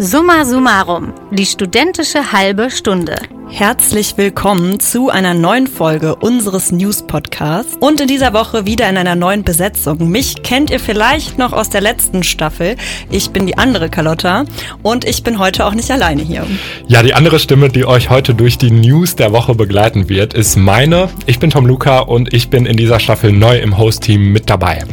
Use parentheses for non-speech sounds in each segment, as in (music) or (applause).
Summa summarum, die studentische halbe Stunde. Herzlich willkommen zu einer neuen Folge unseres News Podcasts und in dieser Woche wieder in einer neuen Besetzung. Mich kennt ihr vielleicht noch aus der letzten Staffel. Ich bin die andere Carlotta und ich bin heute auch nicht alleine hier. Ja, die andere Stimme, die euch heute durch die News der Woche begleiten wird, ist meine. Ich bin Tom Luca und ich bin in dieser Staffel neu im Host-Team mit dabei.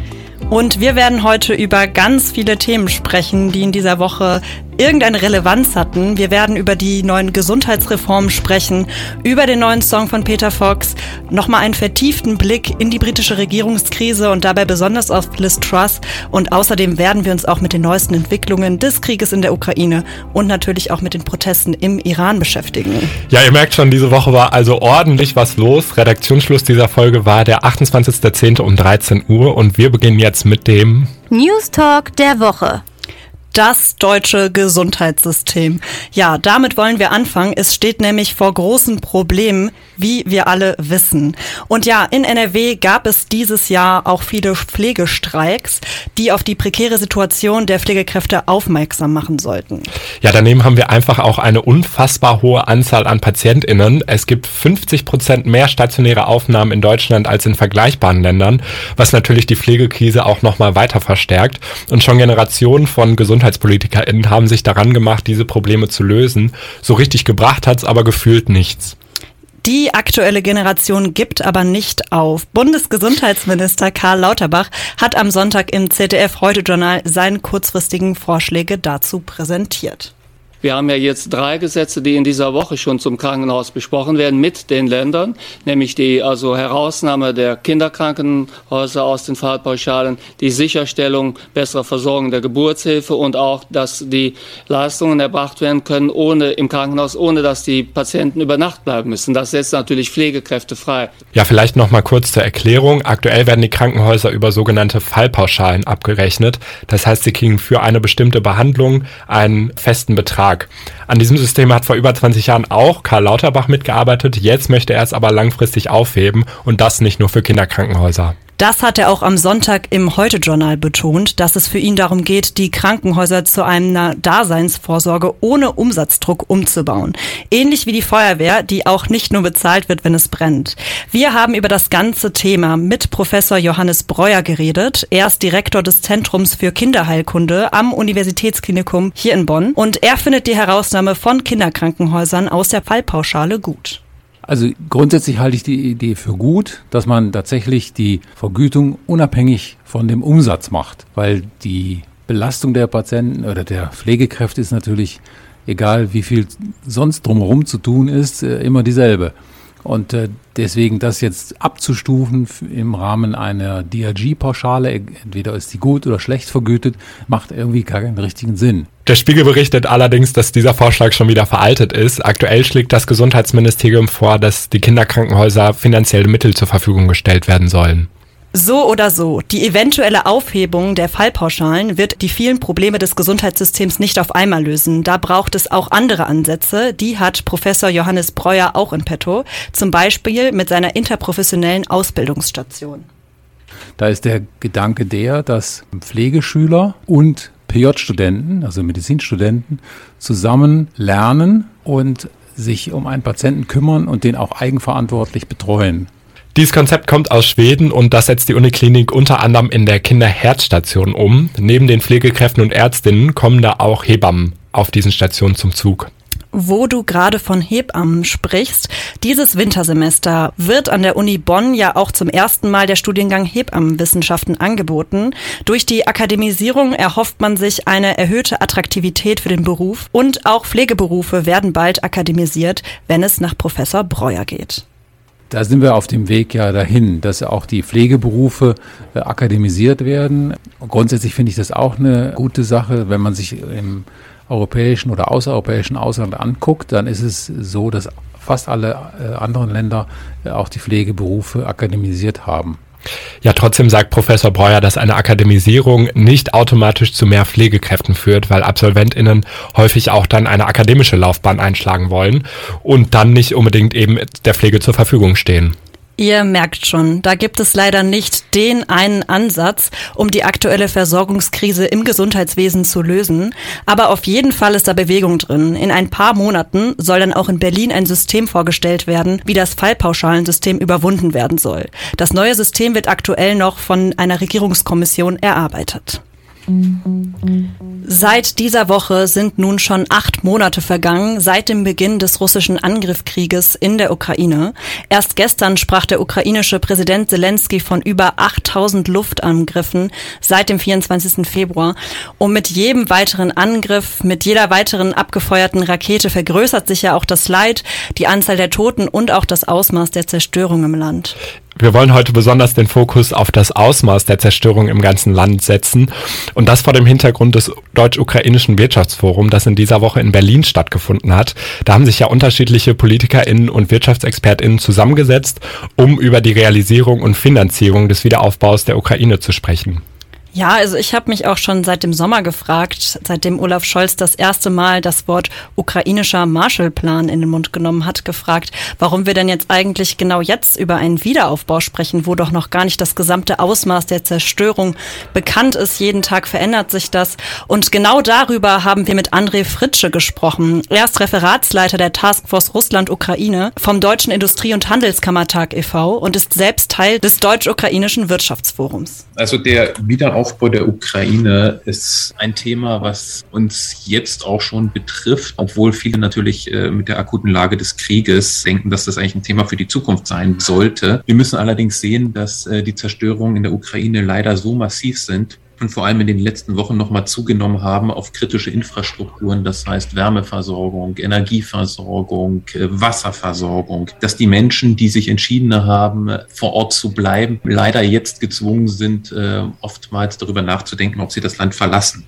Und wir werden heute über ganz viele Themen sprechen, die in dieser Woche irgendeine Relevanz hatten. Wir werden über die neuen Gesundheitsreformen sprechen, über den neuen Song von Peter Fox, nochmal einen vertieften Blick in die britische Regierungskrise und dabei besonders auf Liz Truss. Und außerdem werden wir uns auch mit den neuesten Entwicklungen des Krieges in der Ukraine und natürlich auch mit den Protesten im Iran beschäftigen. Ja, ihr merkt schon, diese Woche war also ordentlich was los. Redaktionsschluss dieser Folge war der 28.10. um 13 Uhr und wir beginnen jetzt mit dem News Talk der Woche das deutsche Gesundheitssystem. Ja, damit wollen wir anfangen. Es steht nämlich vor großen Problemen, wie wir alle wissen. Und ja, in NRW gab es dieses Jahr auch viele Pflegestreiks, die auf die prekäre Situation der Pflegekräfte aufmerksam machen sollten. Ja, daneben haben wir einfach auch eine unfassbar hohe Anzahl an PatientInnen. Es gibt 50 Prozent mehr stationäre Aufnahmen in Deutschland als in vergleichbaren Ländern, was natürlich die Pflegekrise auch nochmal weiter verstärkt. Und schon Generationen von Gesundheits GesundheitspolitikerInnen haben sich daran gemacht, diese Probleme zu lösen. So richtig gebracht hat es aber gefühlt nichts. Die aktuelle Generation gibt aber nicht auf. Bundesgesundheitsminister Karl Lauterbach hat am Sonntag im ZDF Heute Journal seine kurzfristigen Vorschläge dazu präsentiert. Wir haben ja jetzt drei Gesetze, die in dieser Woche schon zum Krankenhaus besprochen werden mit den Ländern, nämlich die also Herausnahme der Kinderkrankenhäuser aus den Fahrtpauschalen, die Sicherstellung besserer Versorgung der Geburtshilfe und auch, dass die Leistungen erbracht werden können ohne im Krankenhaus, ohne dass die Patienten über Nacht bleiben müssen. Das setzt natürlich Pflegekräfte frei. Ja, vielleicht noch mal kurz zur Erklärung. Aktuell werden die Krankenhäuser über sogenannte Fallpauschalen abgerechnet. Das heißt, sie kriegen für eine bestimmte Behandlung einen festen Betrag. Tag. An diesem System hat vor über 20 Jahren auch Karl Lauterbach mitgearbeitet. Jetzt möchte er es aber langfristig aufheben und das nicht nur für Kinderkrankenhäuser. Das hat er auch am Sonntag im Heute-Journal betont, dass es für ihn darum geht, die Krankenhäuser zu einer Daseinsvorsorge ohne Umsatzdruck umzubauen. Ähnlich wie die Feuerwehr, die auch nicht nur bezahlt wird, wenn es brennt. Wir haben über das ganze Thema mit Professor Johannes Breuer geredet. Er ist Direktor des Zentrums für Kinderheilkunde am Universitätsklinikum hier in Bonn und er findet die Herausnahme von Kinderkrankenhäusern aus der Fallpauschale gut. Also grundsätzlich halte ich die Idee für gut, dass man tatsächlich die Vergütung unabhängig von dem Umsatz macht, weil die Belastung der Patienten oder der Pflegekräfte ist natürlich, egal wie viel sonst drumherum zu tun ist, äh, immer dieselbe. Und äh, deswegen das jetzt abzustufen im Rahmen einer DRG-Pauschale, entweder ist die gut oder schlecht vergütet, macht irgendwie keinen richtigen Sinn. Der Spiegel berichtet allerdings, dass dieser Vorschlag schon wieder veraltet ist. Aktuell schlägt das Gesundheitsministerium vor, dass die Kinderkrankenhäuser finanzielle Mittel zur Verfügung gestellt werden sollen. So oder so, die eventuelle Aufhebung der Fallpauschalen wird die vielen Probleme des Gesundheitssystems nicht auf einmal lösen. Da braucht es auch andere Ansätze. Die hat Professor Johannes Breuer auch in petto, zum Beispiel mit seiner interprofessionellen Ausbildungsstation. Da ist der Gedanke der, dass Pflegeschüler und PJ-Studenten, also Medizinstudenten, zusammen lernen und sich um einen Patienten kümmern und den auch eigenverantwortlich betreuen. Dieses Konzept kommt aus Schweden und das setzt die Uniklinik unter anderem in der Kinderherzstation um. Neben den Pflegekräften und Ärztinnen kommen da auch Hebammen auf diesen Stationen zum Zug wo du gerade von Hebammen sprichst. Dieses Wintersemester wird an der Uni Bonn ja auch zum ersten Mal der Studiengang Hebammenwissenschaften angeboten. Durch die Akademisierung erhofft man sich eine erhöhte Attraktivität für den Beruf und auch Pflegeberufe werden bald akademisiert, wenn es nach Professor Breuer geht. Da sind wir auf dem Weg ja dahin, dass auch die Pflegeberufe äh, akademisiert werden. Grundsätzlich finde ich das auch eine gute Sache, wenn man sich im europäischen oder außereuropäischen Ausland anguckt, dann ist es so, dass fast alle äh, anderen Länder äh, auch die Pflegeberufe akademisiert haben. Ja, trotzdem sagt Professor Breuer, dass eine Akademisierung nicht automatisch zu mehr Pflegekräften führt, weil AbsolventInnen häufig auch dann eine akademische Laufbahn einschlagen wollen und dann nicht unbedingt eben der Pflege zur Verfügung stehen. Ihr merkt schon, da gibt es leider nicht den einen Ansatz, um die aktuelle Versorgungskrise im Gesundheitswesen zu lösen. Aber auf jeden Fall ist da Bewegung drin. In ein paar Monaten soll dann auch in Berlin ein System vorgestellt werden, wie das Fallpauschalensystem überwunden werden soll. Das neue System wird aktuell noch von einer Regierungskommission erarbeitet. Seit dieser Woche sind nun schon acht Monate vergangen, seit dem Beginn des russischen Angriffskrieges in der Ukraine. Erst gestern sprach der ukrainische Präsident Zelensky von über 8000 Luftangriffen seit dem 24. Februar. Und mit jedem weiteren Angriff, mit jeder weiteren abgefeuerten Rakete vergrößert sich ja auch das Leid, die Anzahl der Toten und auch das Ausmaß der Zerstörung im Land. Wir wollen heute besonders den Fokus auf das Ausmaß der Zerstörung im ganzen Land setzen und das vor dem Hintergrund des Deutsch-Ukrainischen Wirtschaftsforums, das in dieser Woche in Berlin stattgefunden hat. Da haben sich ja unterschiedliche PolitikerInnen und WirtschaftsexpertInnen zusammengesetzt, um über die Realisierung und Finanzierung des Wiederaufbaus der Ukraine zu sprechen. Ja, also ich habe mich auch schon seit dem Sommer gefragt, seitdem Olaf Scholz das erste Mal das Wort ukrainischer Marshallplan in den Mund genommen hat, gefragt, warum wir denn jetzt eigentlich genau jetzt über einen Wiederaufbau sprechen, wo doch noch gar nicht das gesamte Ausmaß der Zerstörung bekannt ist. Jeden Tag verändert sich das. Und genau darüber haben wir mit André Fritsche gesprochen. Er ist Referatsleiter der Taskforce Russland-Ukraine vom Deutschen Industrie- und Handelskammertag e.V. und ist selbst Teil des Deutsch-Ukrainischen Wirtschaftsforums. Also der Wiederaufbau Aufbau der Ukraine ist ein Thema, was uns jetzt auch schon betrifft, obwohl viele natürlich äh, mit der akuten Lage des Krieges denken, dass das eigentlich ein Thema für die Zukunft sein sollte. Wir müssen allerdings sehen, dass äh, die Zerstörungen in der Ukraine leider so massiv sind, und vor allem in den letzten Wochen nochmal zugenommen haben auf kritische Infrastrukturen, das heißt Wärmeversorgung, Energieversorgung, äh, Wasserversorgung, dass die Menschen, die sich entschieden haben, vor Ort zu bleiben, leider jetzt gezwungen sind, äh, oftmals darüber nachzudenken, ob sie das Land verlassen.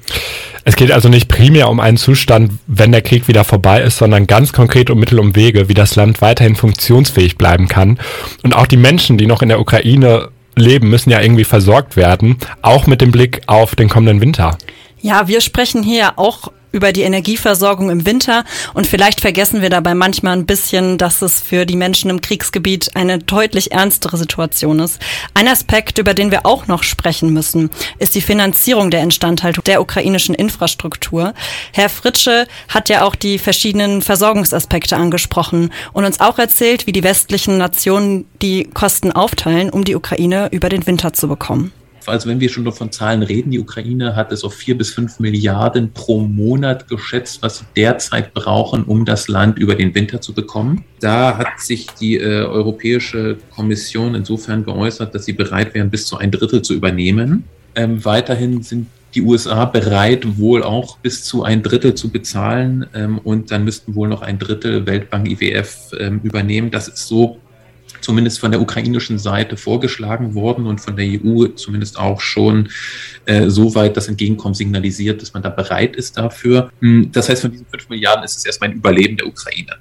Es geht also nicht primär um einen Zustand, wenn der Krieg wieder vorbei ist, sondern ganz konkret um Mittel und Wege, wie das Land weiterhin funktionsfähig bleiben kann. Und auch die Menschen, die noch in der Ukraine leben, müssen ja irgendwie versorgt werden, auch mit dem Blick auf den kommenden Winter. Ja, wir sprechen hier auch über die Energieversorgung im Winter und vielleicht vergessen wir dabei manchmal ein bisschen, dass es für die Menschen im Kriegsgebiet eine deutlich ernstere Situation ist. Ein Aspekt, über den wir auch noch sprechen müssen, ist die Finanzierung der Instandhaltung der ukrainischen Infrastruktur. Herr Fritsche hat ja auch die verschiedenen Versorgungsaspekte angesprochen und uns auch erzählt, wie die westlichen Nationen die Kosten aufteilen, um die Ukraine über den Winter zu bekommen also wenn wir schon von Zahlen reden, die Ukraine hat es auf vier bis fünf Milliarden pro Monat geschätzt, was sie derzeit brauchen, um das Land über den Winter zu bekommen. Da hat sich die äh, Europäische Kommission insofern geäußert, dass sie bereit wären, bis zu ein Drittel zu übernehmen. Ähm, weiterhin sind die USA bereit, wohl auch bis zu ein Drittel zu bezahlen ähm, und dann müssten wohl noch ein Drittel Weltbank IWF ähm, übernehmen. Das ist so zumindest von der ukrainischen Seite vorgeschlagen worden und von der EU zumindest auch schon äh, so weit das Entgegenkommen signalisiert, dass man da bereit ist dafür. Hm, das heißt, von diesen fünf Milliarden ist es erstmal ein Überleben der Ukraine.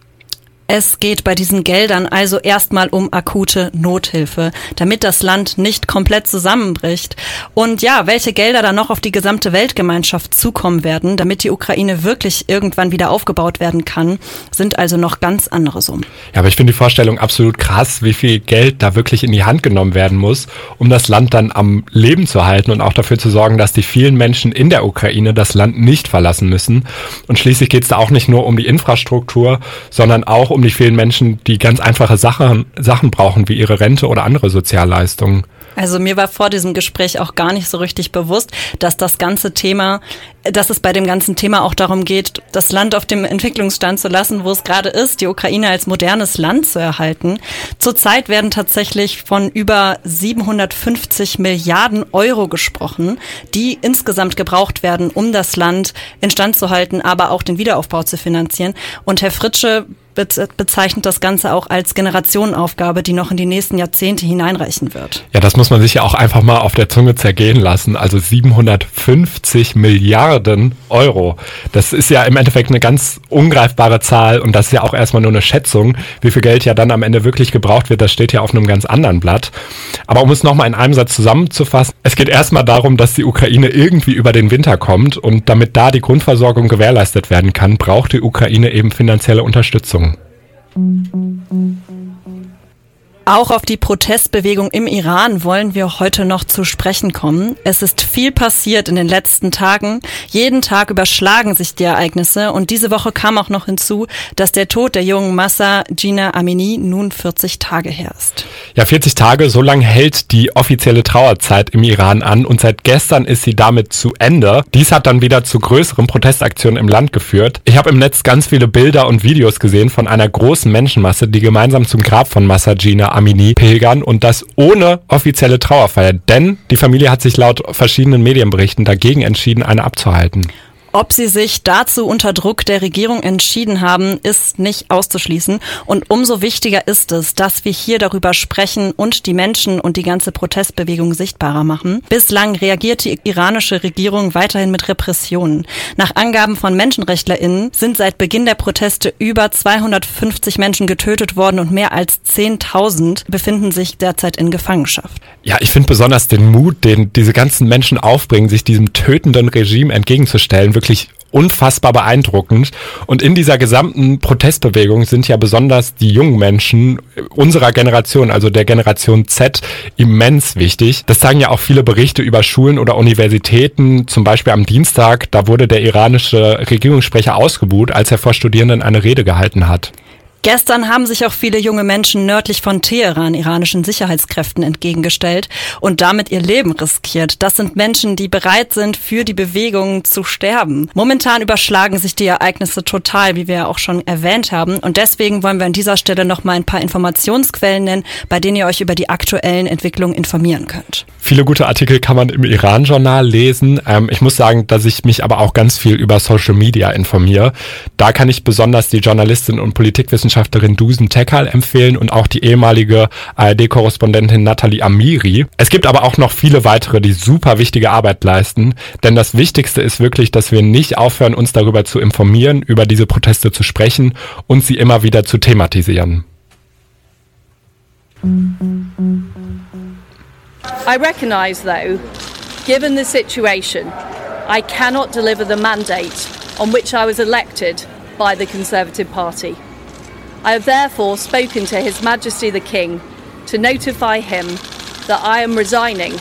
Es geht bei diesen Geldern also erstmal um akute Nothilfe, damit das Land nicht komplett zusammenbricht. Und ja, welche Gelder dann noch auf die gesamte Weltgemeinschaft zukommen werden, damit die Ukraine wirklich irgendwann wieder aufgebaut werden kann, sind also noch ganz andere Summen. Ja, aber ich finde die Vorstellung absolut krass, wie viel Geld da wirklich in die Hand genommen werden muss, um das Land dann am Leben zu halten und auch dafür zu sorgen, dass die vielen Menschen in der Ukraine das Land nicht verlassen müssen. Und schließlich geht es da auch nicht nur um die Infrastruktur, sondern auch um die vielen Menschen, die ganz einfache Sachen, Sachen brauchen, wie ihre Rente oder andere Sozialleistungen. Also mir war vor diesem Gespräch auch gar nicht so richtig bewusst, dass das ganze Thema, dass es bei dem ganzen Thema auch darum geht, das Land auf dem Entwicklungsstand zu lassen, wo es gerade ist, die Ukraine als modernes Land zu erhalten. Zurzeit werden tatsächlich von über 750 Milliarden Euro gesprochen, die insgesamt gebraucht werden, um das Land instand zu halten, aber auch den Wiederaufbau zu finanzieren. Und Herr Fritsche bezeichnet das Ganze auch als Generationenaufgabe, die noch in die nächsten Jahrzehnte hineinreichen wird. Ja, das muss man sich ja auch einfach mal auf der Zunge zergehen lassen. Also 750 Milliarden Euro. Das ist ja im Endeffekt eine ganz ungreifbare Zahl und das ist ja auch erstmal nur eine Schätzung. Wie viel Geld ja dann am Ende wirklich gebraucht wird, das steht ja auf einem ganz anderen Blatt. Aber um es nochmal in einem Satz zusammenzufassen, es geht erstmal darum, dass die Ukraine irgendwie über den Winter kommt und damit da die Grundversorgung gewährleistet werden kann, braucht die Ukraine eben finanzielle Unterstützung. Mm-hmm. Auch auf die Protestbewegung im Iran wollen wir heute noch zu sprechen kommen. Es ist viel passiert in den letzten Tagen. Jeden Tag überschlagen sich die Ereignisse und diese Woche kam auch noch hinzu, dass der Tod der jungen Massa Gina Amini nun 40 Tage her ist. Ja, 40 Tage, so lange hält die offizielle Trauerzeit im Iran an und seit gestern ist sie damit zu Ende. Dies hat dann wieder zu größeren Protestaktionen im Land geführt. Ich habe im Netz ganz viele Bilder und Videos gesehen von einer großen Menschenmasse, die gemeinsam zum Grab von Massa Gina Amini pilgern und das ohne offizielle Trauerfeier, denn die Familie hat sich laut verschiedenen Medienberichten dagegen entschieden, eine abzuhalten. Ob sie sich dazu unter Druck der Regierung entschieden haben, ist nicht auszuschließen. Und umso wichtiger ist es, dass wir hier darüber sprechen und die Menschen und die ganze Protestbewegung sichtbarer machen. Bislang reagiert die iranische Regierung weiterhin mit Repressionen. Nach Angaben von MenschenrechtlerInnen sind seit Beginn der Proteste über 250 Menschen getötet worden und mehr als 10.000 befinden sich derzeit in Gefangenschaft. Ja, ich finde besonders den Mut, den diese ganzen Menschen aufbringen, sich diesem tötenden Regime entgegenzustellen, wirklich wirklich unfassbar beeindruckend. Und in dieser gesamten Protestbewegung sind ja besonders die jungen Menschen unserer Generation, also der Generation Z, immens wichtig. Das sagen ja auch viele Berichte über Schulen oder Universitäten. Zum Beispiel am Dienstag, da wurde der iranische Regierungssprecher ausgebuht, als er vor Studierenden eine Rede gehalten hat. Gestern haben sich auch viele junge Menschen nördlich von Teheran iranischen Sicherheitskräften entgegengestellt und damit ihr Leben riskiert. Das sind Menschen, die bereit sind, für die Bewegung zu sterben. Momentan überschlagen sich die Ereignisse total, wie wir ja auch schon erwähnt haben. Und deswegen wollen wir an dieser Stelle noch mal ein paar Informationsquellen nennen, bei denen ihr euch über die aktuellen Entwicklungen informieren könnt. Viele gute Artikel kann man im Iran-Journal lesen. Ähm, ich muss sagen, dass ich mich aber auch ganz viel über Social Media informiere. Da kann ich besonders die Journalistin und Politikwissenschaftlerin Wissenschaftlerin Dusen Tekal empfehlen und auch die ehemalige ARD-Korrespondentin Nathalie Amiri. Es gibt aber auch noch viele weitere, die super wichtige Arbeit leisten, denn das Wichtigste ist wirklich, dass wir nicht aufhören, uns darüber zu informieren, über diese Proteste zu sprechen und sie immer wieder zu thematisieren. I recognize, though, given the situation, I cannot deliver the mandate on which I was elected by the Conservative Party. I have therefore spoken to His Majesty the King to notify him that I am resigning.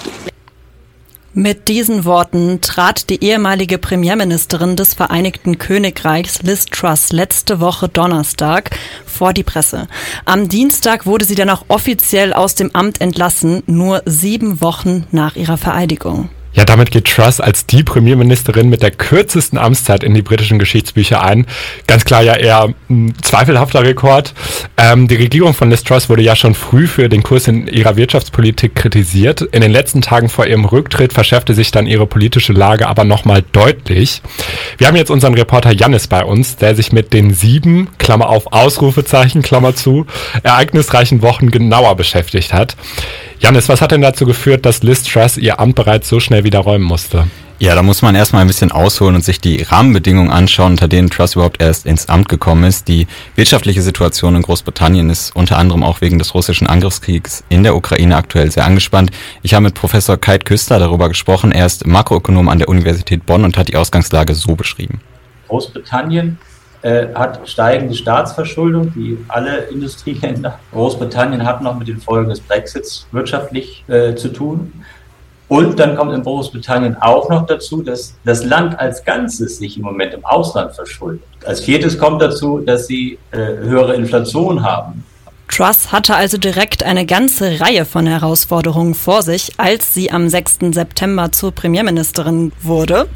Mit diesen Worten trat die ehemalige Premierministerin des Vereinigten Königreichs Liz Truss letzte Woche Donnerstag vor die Presse. Am Dienstag wurde sie dann auch offiziell aus dem Amt entlassen, nur sieben Wochen nach ihrer Vereidigung. Ja, damit geht Truss als die Premierministerin mit der kürzesten Amtszeit in die britischen Geschichtsbücher ein. Ganz klar ja eher ein zweifelhafter Rekord. Ähm, die Regierung von Liz Truss wurde ja schon früh für den Kurs in ihrer Wirtschaftspolitik kritisiert. In den letzten Tagen vor ihrem Rücktritt verschärfte sich dann ihre politische Lage aber nochmal deutlich. Wir haben jetzt unseren Reporter Jannis bei uns, der sich mit den sieben, Klammer auf Ausrufezeichen, Klammer zu, ereignisreichen Wochen genauer beschäftigt hat. Janis, was hat denn dazu geführt, dass Liz Truss ihr Amt bereits so schnell wieder räumen musste? Ja, da muss man erstmal ein bisschen ausholen und sich die Rahmenbedingungen anschauen, unter denen Truss überhaupt erst ins Amt gekommen ist. Die wirtschaftliche Situation in Großbritannien ist unter anderem auch wegen des russischen Angriffskriegs in der Ukraine aktuell sehr angespannt. Ich habe mit Professor Keit Küster darüber gesprochen. Er ist Makroökonom an der Universität Bonn und hat die Ausgangslage so beschrieben. Großbritannien äh, hat steigende Staatsverschuldung, wie alle Industrieländer. Großbritannien hat noch mit den Folgen des Brexits wirtschaftlich äh, zu tun. Und dann kommt in Großbritannien auch noch dazu, dass das Land als Ganzes sich im Moment im Ausland verschuldet. Als viertes kommt dazu, dass sie äh, höhere Inflation haben. Truss hatte also direkt eine ganze Reihe von Herausforderungen vor sich, als sie am 6. September zur Premierministerin wurde.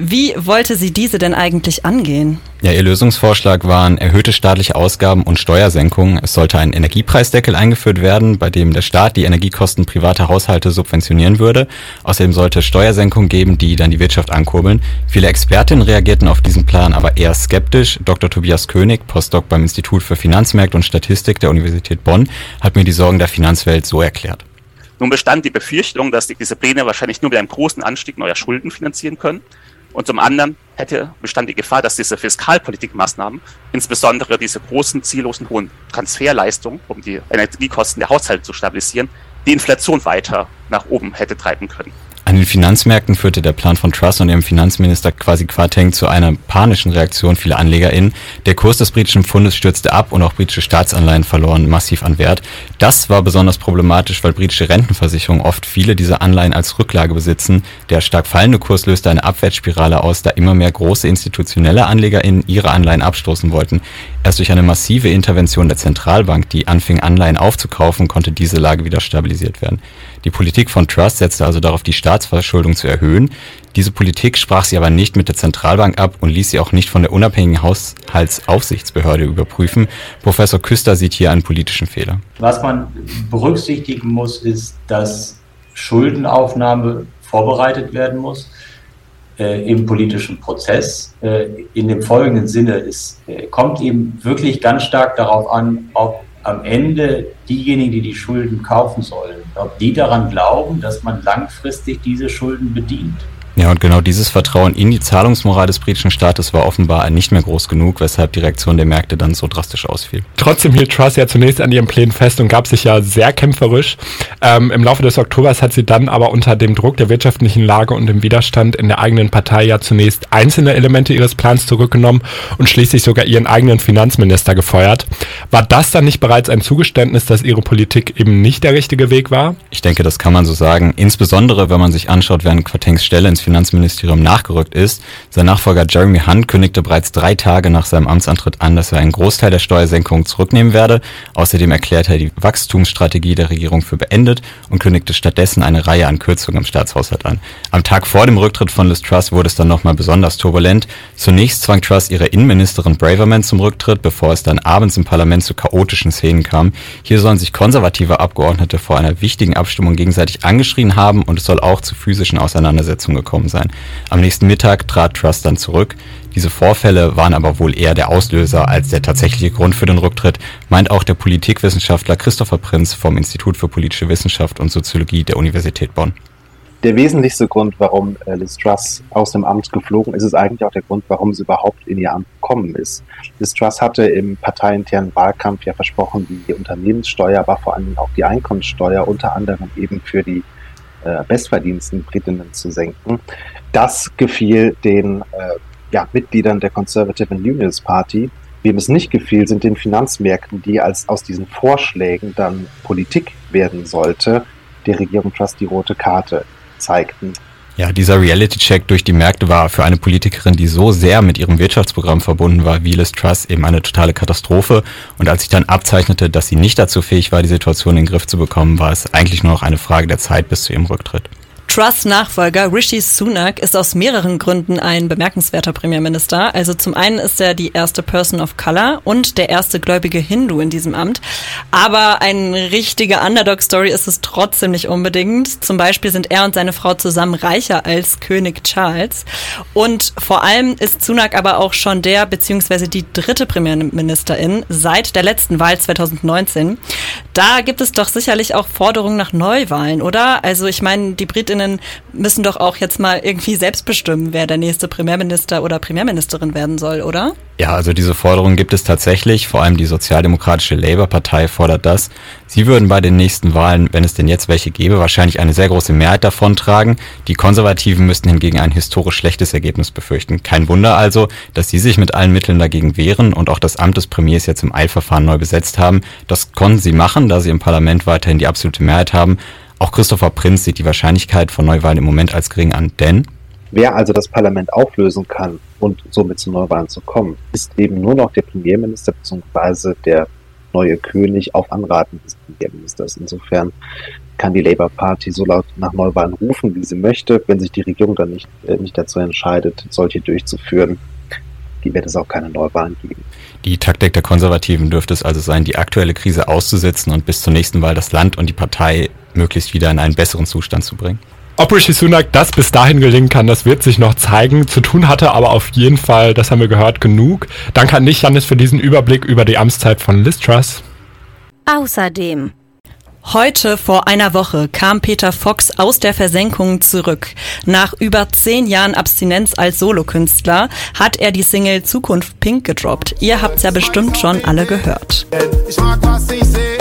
Wie wollte sie diese denn eigentlich angehen? Ja, ihr Lösungsvorschlag waren erhöhte staatliche Ausgaben und Steuersenkungen. Es sollte ein Energiepreisdeckel eingeführt werden, bei dem der Staat die Energiekosten privater Haushalte subventionieren würde. Außerdem sollte es Steuersenkungen geben, die dann die Wirtschaft ankurbeln. Viele Expertinnen reagierten auf diesen Plan aber eher skeptisch. Dr. Tobias König, Postdoc beim Institut für Finanzmärkte und Statistik der Universität Bonn, hat mir die Sorgen der Finanzwelt so erklärt. Nun bestand die Befürchtung, dass diese Pläne wahrscheinlich nur mit einem großen Anstieg neuer Schulden finanzieren können. Und zum anderen hätte bestand die Gefahr, dass diese Fiskalpolitikmaßnahmen, insbesondere diese großen, ziellosen, hohen Transferleistungen, um die Energiekosten der Haushalte zu stabilisieren, die Inflation weiter nach oben hätte treiben können. An den Finanzmärkten führte der Plan von Truss und ihrem Finanzminister quasi Quateng zu einer panischen Reaktion vieler AnlegerInnen. Der Kurs des britischen Pfundes stürzte ab und auch britische Staatsanleihen verloren massiv an Wert. Das war besonders problematisch, weil britische Rentenversicherungen oft viele dieser Anleihen als Rücklage besitzen. Der stark fallende Kurs löste eine Abwärtsspirale aus, da immer mehr große institutionelle AnlegerInnen ihre Anleihen abstoßen wollten. Erst durch eine massive Intervention der Zentralbank, die anfing Anleihen aufzukaufen, konnte diese Lage wieder stabilisiert werden. Die Politik von Truss setzte also darauf, die Staatsverschuldung zu erhöhen. Diese Politik sprach sie aber nicht mit der Zentralbank ab und ließ sie auch nicht von der unabhängigen Haushaltsaufsichtsbehörde überprüfen. Professor Küster sieht hier einen politischen Fehler. Was man berücksichtigen muss, ist, dass Schuldenaufnahme vorbereitet werden muss äh, im politischen Prozess. Äh, in dem folgenden Sinne, es äh, kommt eben wirklich ganz stark darauf an, ob am Ende diejenigen, die die Schulden kaufen sollen, ob die daran glauben, dass man langfristig diese Schulden bedient. Ja, und genau dieses Vertrauen in die Zahlungsmoral des britischen Staates war offenbar nicht mehr groß genug, weshalb die Reaktion der Märkte dann so drastisch ausfiel. Trotzdem hielt Truss ja zunächst an ihren Plänen fest und gab sich ja sehr kämpferisch. Ähm, Im Laufe des Oktobers hat sie dann aber unter dem Druck der wirtschaftlichen Lage und dem Widerstand in der eigenen Partei ja zunächst einzelne Elemente ihres Plans zurückgenommen und schließlich sogar ihren eigenen Finanzminister gefeuert. War das dann nicht bereits ein Zugeständnis, dass ihre Politik eben nicht der richtige Weg war? Ich denke, das kann man so sagen. Insbesondere, wenn man sich anschaut, während Quatengs Stelle ins Finanzministerium nachgerückt ist. Sein Nachfolger Jeremy Hunt kündigte bereits drei Tage nach seinem Amtsantritt an, dass er einen Großteil der Steuersenkungen zurücknehmen werde. Außerdem erklärte er die Wachstumsstrategie der Regierung für beendet und kündigte stattdessen eine Reihe an Kürzungen im Staatshaushalt an. Am Tag vor dem Rücktritt von Liz Truss wurde es dann nochmal besonders turbulent. Zunächst zwang Truss ihre Innenministerin Braverman zum Rücktritt, bevor es dann abends im Parlament zu chaotischen Szenen kam. Hier sollen sich konservative Abgeordnete vor einer wichtigen Abstimmung gegenseitig angeschrien haben und es soll auch zu physischen Auseinandersetzungen gekommen gekommen sein. Am nächsten Mittag trat Truss dann zurück. Diese Vorfälle waren aber wohl eher der Auslöser als der tatsächliche Grund für den Rücktritt, meint auch der Politikwissenschaftler Christopher Prinz vom Institut für politische Wissenschaft und Soziologie der Universität Bonn. Der wesentlichste Grund, warum äh, Liz Truss aus dem Amt geflogen ist, ist eigentlich auch der Grund, warum sie überhaupt in ihr Amt gekommen ist. Liz Truss hatte im parteiinternen Wahlkampf ja versprochen, die Unternehmenssteuer, aber vor allem auch die Einkommenssteuer unter anderem eben für die äh, bestverdiensten Britinnen zu senken. Das gefiel den äh, ja, Mitgliedern der Conservative and Unionist Party. Wem es nicht gefiel, sind den Finanzmärkten, die als aus diesen Vorschlägen dann Politik werden sollte, der Regierung Trust die rote Karte zeigten. Ja, dieser Reality-Check durch die Märkte war für eine Politikerin, die so sehr mit ihrem Wirtschaftsprogramm verbunden war, wie Liz Truss, eben eine totale Katastrophe. Und als sich dann abzeichnete, dass sie nicht dazu fähig war, die Situation in den Griff zu bekommen, war es eigentlich nur noch eine Frage der Zeit bis zu ihrem Rücktritt. Truss Nachfolger Rishi Sunak ist aus mehreren Gründen ein bemerkenswerter Premierminister. Also zum einen ist er die erste Person of Color und der erste gläubige Hindu in diesem Amt. Aber eine richtige Underdog-Story ist es trotzdem nicht unbedingt. Zum Beispiel sind er und seine Frau zusammen reicher als König Charles. Und vor allem ist Sunak aber auch schon der beziehungsweise die dritte Premierministerin seit der letzten Wahl 2019. Da gibt es doch sicherlich auch Forderungen nach Neuwahlen, oder? Also ich meine, die Briten Britinnen müssen doch auch jetzt mal irgendwie selbst bestimmen, wer der nächste Premierminister oder Premierministerin werden soll, oder? Ja, also diese Forderung gibt es tatsächlich. Vor allem die sozialdemokratische Labour-Partei fordert das. Sie würden bei den nächsten Wahlen, wenn es denn jetzt welche gäbe, wahrscheinlich eine sehr große Mehrheit davontragen. Die Konservativen müssten hingegen ein historisch schlechtes Ergebnis befürchten. Kein Wunder also, dass sie sich mit allen Mitteln dagegen wehren und auch das Amt des Premiers jetzt im Eilverfahren neu besetzt haben. Das konnten sie machen, da sie im Parlament weiterhin die absolute Mehrheit haben. Auch Christopher Prinz sieht die Wahrscheinlichkeit von Neuwahlen im Moment als gering an, denn Wer also das Parlament auflösen kann und somit zu Neuwahlen zu kommen, ist eben nur noch der Premierminister bzw. der neue König auf Anraten des Premierministers. Insofern kann die Labour Party so laut nach Neuwahlen rufen, wie sie möchte. Wenn sich die Regierung dann nicht, äh, nicht dazu entscheidet, solche durchzuführen, wird es auch keine Neuwahlen geben. Die Taktik der Konservativen dürfte es also sein, die aktuelle Krise auszusitzen und bis zur nächsten Wahl das Land und die Partei möglichst wieder in einen besseren Zustand zu bringen. Ob Rishi Sunak das bis dahin gelingen kann, das wird sich noch zeigen. Zu tun hatte aber auf jeden Fall, das haben wir gehört, genug. Danke an dich, Janis, für diesen Überblick über die Amtszeit von Liz Truss. Außerdem Heute vor einer Woche kam Peter Fox aus der Versenkung zurück. Nach über zehn Jahren Abstinenz als Solokünstler hat er die Single Zukunft Pink gedroppt. Ihr habt's ja bestimmt schon alle gehört. Ich mag, was ich sehe.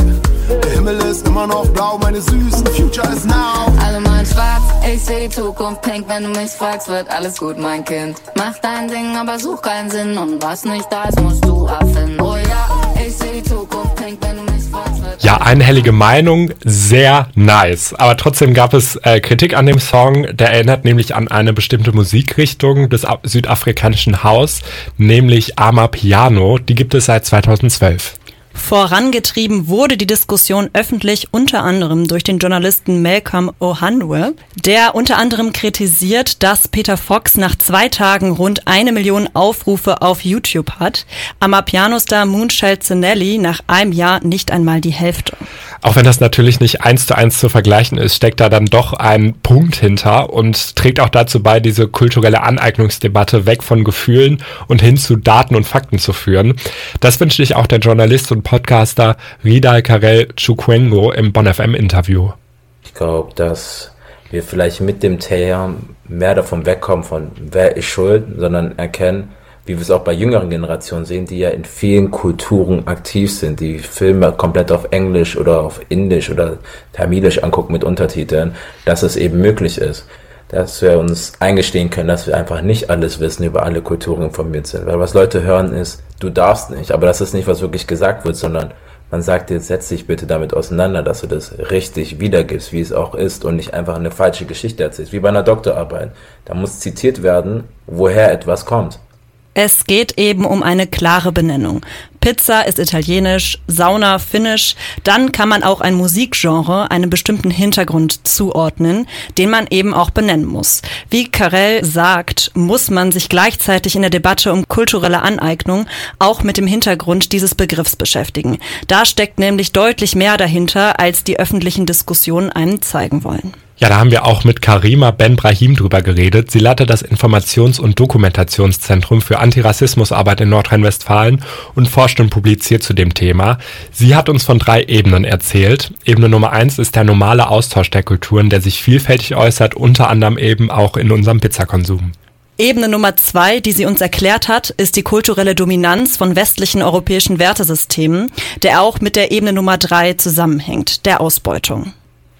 Himmel ist immer noch blau, meine süßen Future is now. Alle mal schwarz, ich seh die Zukunft pink, wenn du mich fragst, wird alles gut, mein Kind. Mach dein Ding, aber such keinen Sinn und was nicht da ist, musst du erfinden. Oh ja, ich seh die Zukunft pink, wenn du mich fragst, wird Ja, einhellige Meinung, sehr nice. Aber trotzdem gab es äh, Kritik an dem Song. Der erinnert nämlich an eine bestimmte Musikrichtung des Af- südafrikanischen Haus, nämlich Amapiano. Die gibt es seit 2012. Vorangetrieben wurde die Diskussion öffentlich unter anderem durch den Journalisten Malcolm Ohanwe, der unter anderem kritisiert, dass Peter Fox nach zwei Tagen rund eine Million Aufrufe auf YouTube hat, Amapiano-Star Moonchild Zinelli nach einem Jahr nicht einmal die Hälfte. Auch wenn das natürlich nicht eins zu eins zu vergleichen ist, steckt da dann doch ein Punkt hinter und trägt auch dazu bei, diese kulturelle Aneignungsdebatte weg von Gefühlen und hin zu Daten und Fakten zu führen. Das wünschte ich auch der Journalist und Podcaster Ridal Karel Chukwengo im Bonn FM Interview. Ich glaube, dass wir vielleicht mit dem Thema mehr davon wegkommen von wer ist schuld, sondern erkennen, wie wir es auch bei jüngeren Generationen sehen, die ja in vielen Kulturen aktiv sind, die Filme komplett auf Englisch oder auf Indisch oder Tamilisch angucken mit Untertiteln, dass es eben möglich ist. Dass wir uns eingestehen können, dass wir einfach nicht alles wissen, über alle Kulturen informiert sind. Weil was Leute hören ist, du darfst nicht, aber das ist nicht, was wirklich gesagt wird, sondern man sagt dir, setz dich bitte damit auseinander, dass du das richtig wiedergibst, wie es auch ist und nicht einfach eine falsche Geschichte erzählst, wie bei einer Doktorarbeit. Da muss zitiert werden, woher etwas kommt. Es geht eben um eine klare Benennung. Pizza ist italienisch, Sauna finnisch. Dann kann man auch ein Musikgenre einem bestimmten Hintergrund zuordnen, den man eben auch benennen muss. Wie Karel sagt, muss man sich gleichzeitig in der Debatte um kulturelle Aneignung auch mit dem Hintergrund dieses Begriffs beschäftigen. Da steckt nämlich deutlich mehr dahinter, als die öffentlichen Diskussionen einem zeigen wollen. Ja, da haben wir auch mit Karima Ben Brahim drüber geredet. Sie leitet das Informations- und Dokumentationszentrum für Antirassismusarbeit in Nordrhein-Westfalen und forscht und publiziert zu dem Thema. Sie hat uns von drei Ebenen erzählt. Ebene Nummer eins ist der normale Austausch der Kulturen, der sich vielfältig äußert, unter anderem eben auch in unserem Pizzakonsum. Ebene Nummer zwei, die sie uns erklärt hat, ist die kulturelle Dominanz von westlichen europäischen Wertesystemen, der auch mit der Ebene Nummer drei zusammenhängt, der Ausbeutung.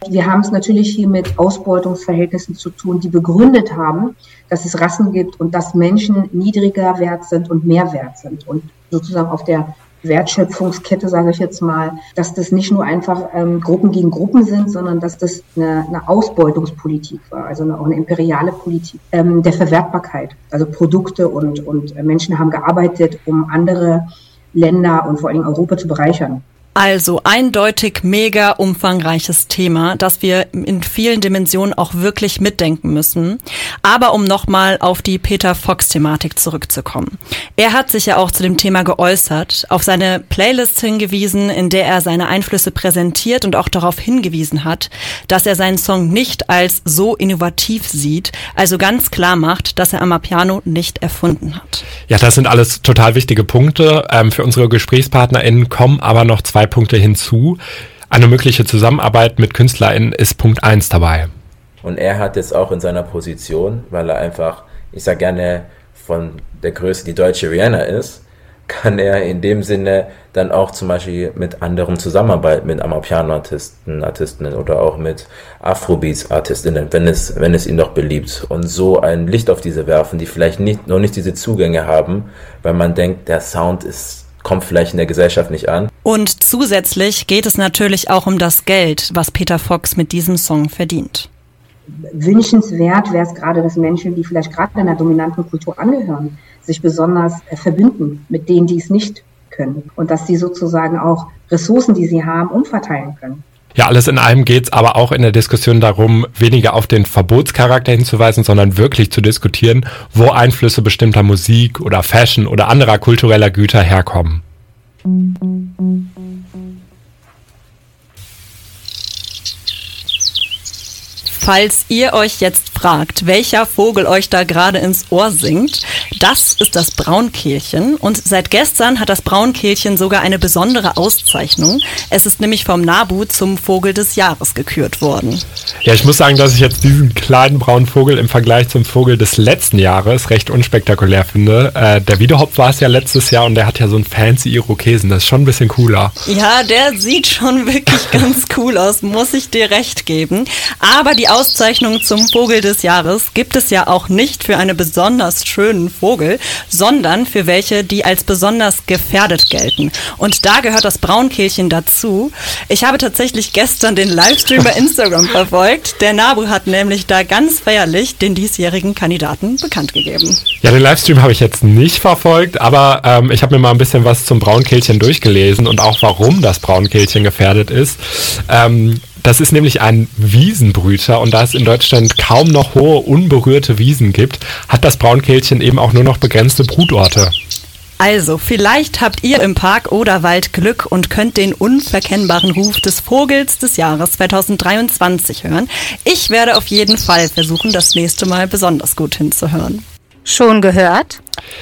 Wir haben es natürlich hier mit Ausbeutungsverhältnissen zu tun, die begründet haben, dass es Rassen gibt und dass Menschen niedriger wert sind und mehr wert sind. Und sozusagen auf der Wertschöpfungskette, sage ich jetzt mal, dass das nicht nur einfach ähm, Gruppen gegen Gruppen sind, sondern dass das eine, eine Ausbeutungspolitik war, also eine, auch eine imperiale Politik ähm, der Verwertbarkeit. Also Produkte und, und Menschen haben gearbeitet, um andere Länder und vor allem Europa zu bereichern. Also eindeutig mega umfangreiches Thema, das wir in vielen Dimensionen auch wirklich mitdenken müssen. Aber um nochmal auf die Peter Fox-Thematik zurückzukommen. Er hat sich ja auch zu dem Thema geäußert, auf seine Playlist hingewiesen, in der er seine Einflüsse präsentiert und auch darauf hingewiesen hat, dass er seinen Song nicht als so innovativ sieht, also ganz klar macht, dass er Amapiano nicht erfunden hat. Ja, das sind alles total wichtige Punkte. Ähm, für unsere GesprächspartnerInnen kommen aber noch zwei Punkte hinzu. Eine mögliche Zusammenarbeit mit KünstlerInnen ist Punkt eins dabei. Und er hat jetzt auch in seiner Position, weil er einfach, ich sag gerne, von der Größe die deutsche Rihanna ist, kann er in dem Sinne dann auch zum Beispiel mit anderen zusammenarbeiten, mit Amapiano-Artisten, Artistinnen oder auch mit Afrobeats-Artistinnen, wenn es, wenn es ihm doch beliebt. Und so ein Licht auf diese werfen, die vielleicht nicht, noch nicht diese Zugänge haben, weil man denkt, der Sound ist kommt vielleicht in der Gesellschaft nicht an. Und zusätzlich geht es natürlich auch um das Geld, was Peter Fox mit diesem Song verdient. Wünschenswert wäre es gerade, dass Menschen, die vielleicht gerade einer dominanten Kultur angehören, sich besonders äh, verbünden mit denen, die es nicht können. Und dass sie sozusagen auch Ressourcen, die sie haben, umverteilen können. Ja, alles in allem geht es aber auch in der Diskussion darum, weniger auf den Verbotscharakter hinzuweisen, sondern wirklich zu diskutieren, wo Einflüsse bestimmter Musik oder Fashion oder anderer kultureller Güter herkommen. Falls ihr euch jetzt fragt, welcher Vogel euch da gerade ins Ohr singt, das ist das Braunkehlchen. Und seit gestern hat das Braunkehlchen sogar eine besondere Auszeichnung. Es ist nämlich vom NABU zum Vogel des Jahres gekürt worden. Ja, ich muss sagen, dass ich jetzt diesen kleinen braunen Vogel im Vergleich zum Vogel des letzten Jahres recht unspektakulär finde. Äh, der Wiedehopf war es ja letztes Jahr und der hat ja so einen fancy Irokesen. Das ist schon ein bisschen cooler. Ja, der sieht schon wirklich (laughs) ganz cool aus, muss ich dir recht geben. Aber die Auszeichnung zum Vogel des Jahres gibt es ja auch nicht für einen besonders schönen Vogel, sondern für welche, die als besonders gefährdet gelten. Und da gehört das Braunkehlchen dazu. Ich habe tatsächlich gestern den Livestream bei Instagram (laughs) verfolgt. Der NABU hat nämlich da ganz feierlich den diesjährigen Kandidaten bekannt gegeben. Ja, den Livestream habe ich jetzt nicht verfolgt, aber ähm, ich habe mir mal ein bisschen was zum Braunkehlchen durchgelesen und auch warum das Braunkehlchen gefährdet ist. Ähm, das ist nämlich ein Wiesenbrüter und da es in Deutschland kaum noch hohe unberührte Wiesen gibt, hat das Braunkehlchen eben auch nur noch begrenzte Brutorte. Also, vielleicht habt ihr im Park oder Wald Glück und könnt den unverkennbaren Ruf des Vogels des Jahres 2023 hören. Ich werde auf jeden Fall versuchen, das nächste Mal besonders gut hinzuhören. Schon gehört?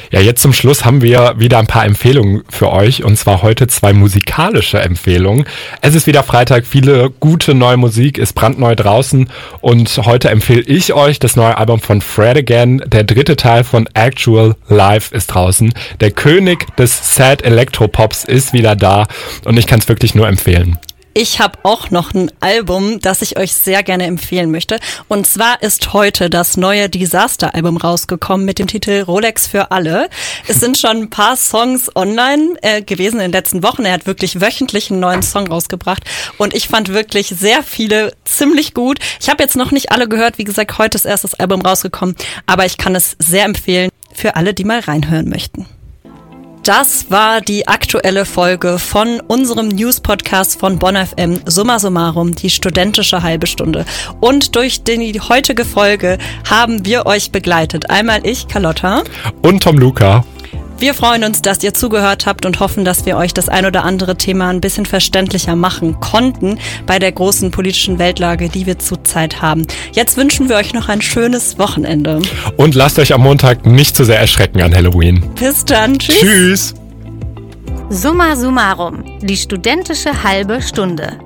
Ja, jetzt zum Schluss haben wir wieder ein paar Empfehlungen für euch und zwar heute zwei musikalische Empfehlungen. Es ist wieder Freitag, viele gute neue Musik ist brandneu draußen und heute empfehle ich euch das neue Album von Fred Again. Der dritte Teil von Actual Life ist draußen. Der König des Sad Electropops ist wieder da und ich kann es wirklich nur empfehlen. Ich habe auch noch ein Album, das ich euch sehr gerne empfehlen möchte. Und zwar ist heute das neue Disaster-Album rausgekommen mit dem Titel Rolex für alle. Es sind schon ein paar Songs online äh, gewesen in den letzten Wochen. Er hat wirklich wöchentlich einen neuen Song rausgebracht. Und ich fand wirklich sehr viele ziemlich gut. Ich habe jetzt noch nicht alle gehört. Wie gesagt, heute ist erst das Album rausgekommen. Aber ich kann es sehr empfehlen für alle, die mal reinhören möchten. Das war die aktuelle Folge von unserem News-Podcast von Bonn FM, Summa Summarum, die studentische halbe Stunde. Und durch die heutige Folge haben wir euch begleitet. Einmal ich, Carlotta. Und Tom Luca. Wir freuen uns, dass ihr zugehört habt und hoffen, dass wir euch das ein oder andere Thema ein bisschen verständlicher machen konnten bei der großen politischen Weltlage, die wir zurzeit haben. Jetzt wünschen wir euch noch ein schönes Wochenende. Und lasst euch am Montag nicht zu sehr erschrecken an Halloween. Bis dann. Tschüss. Tschüss. Summa summarum, die studentische halbe Stunde.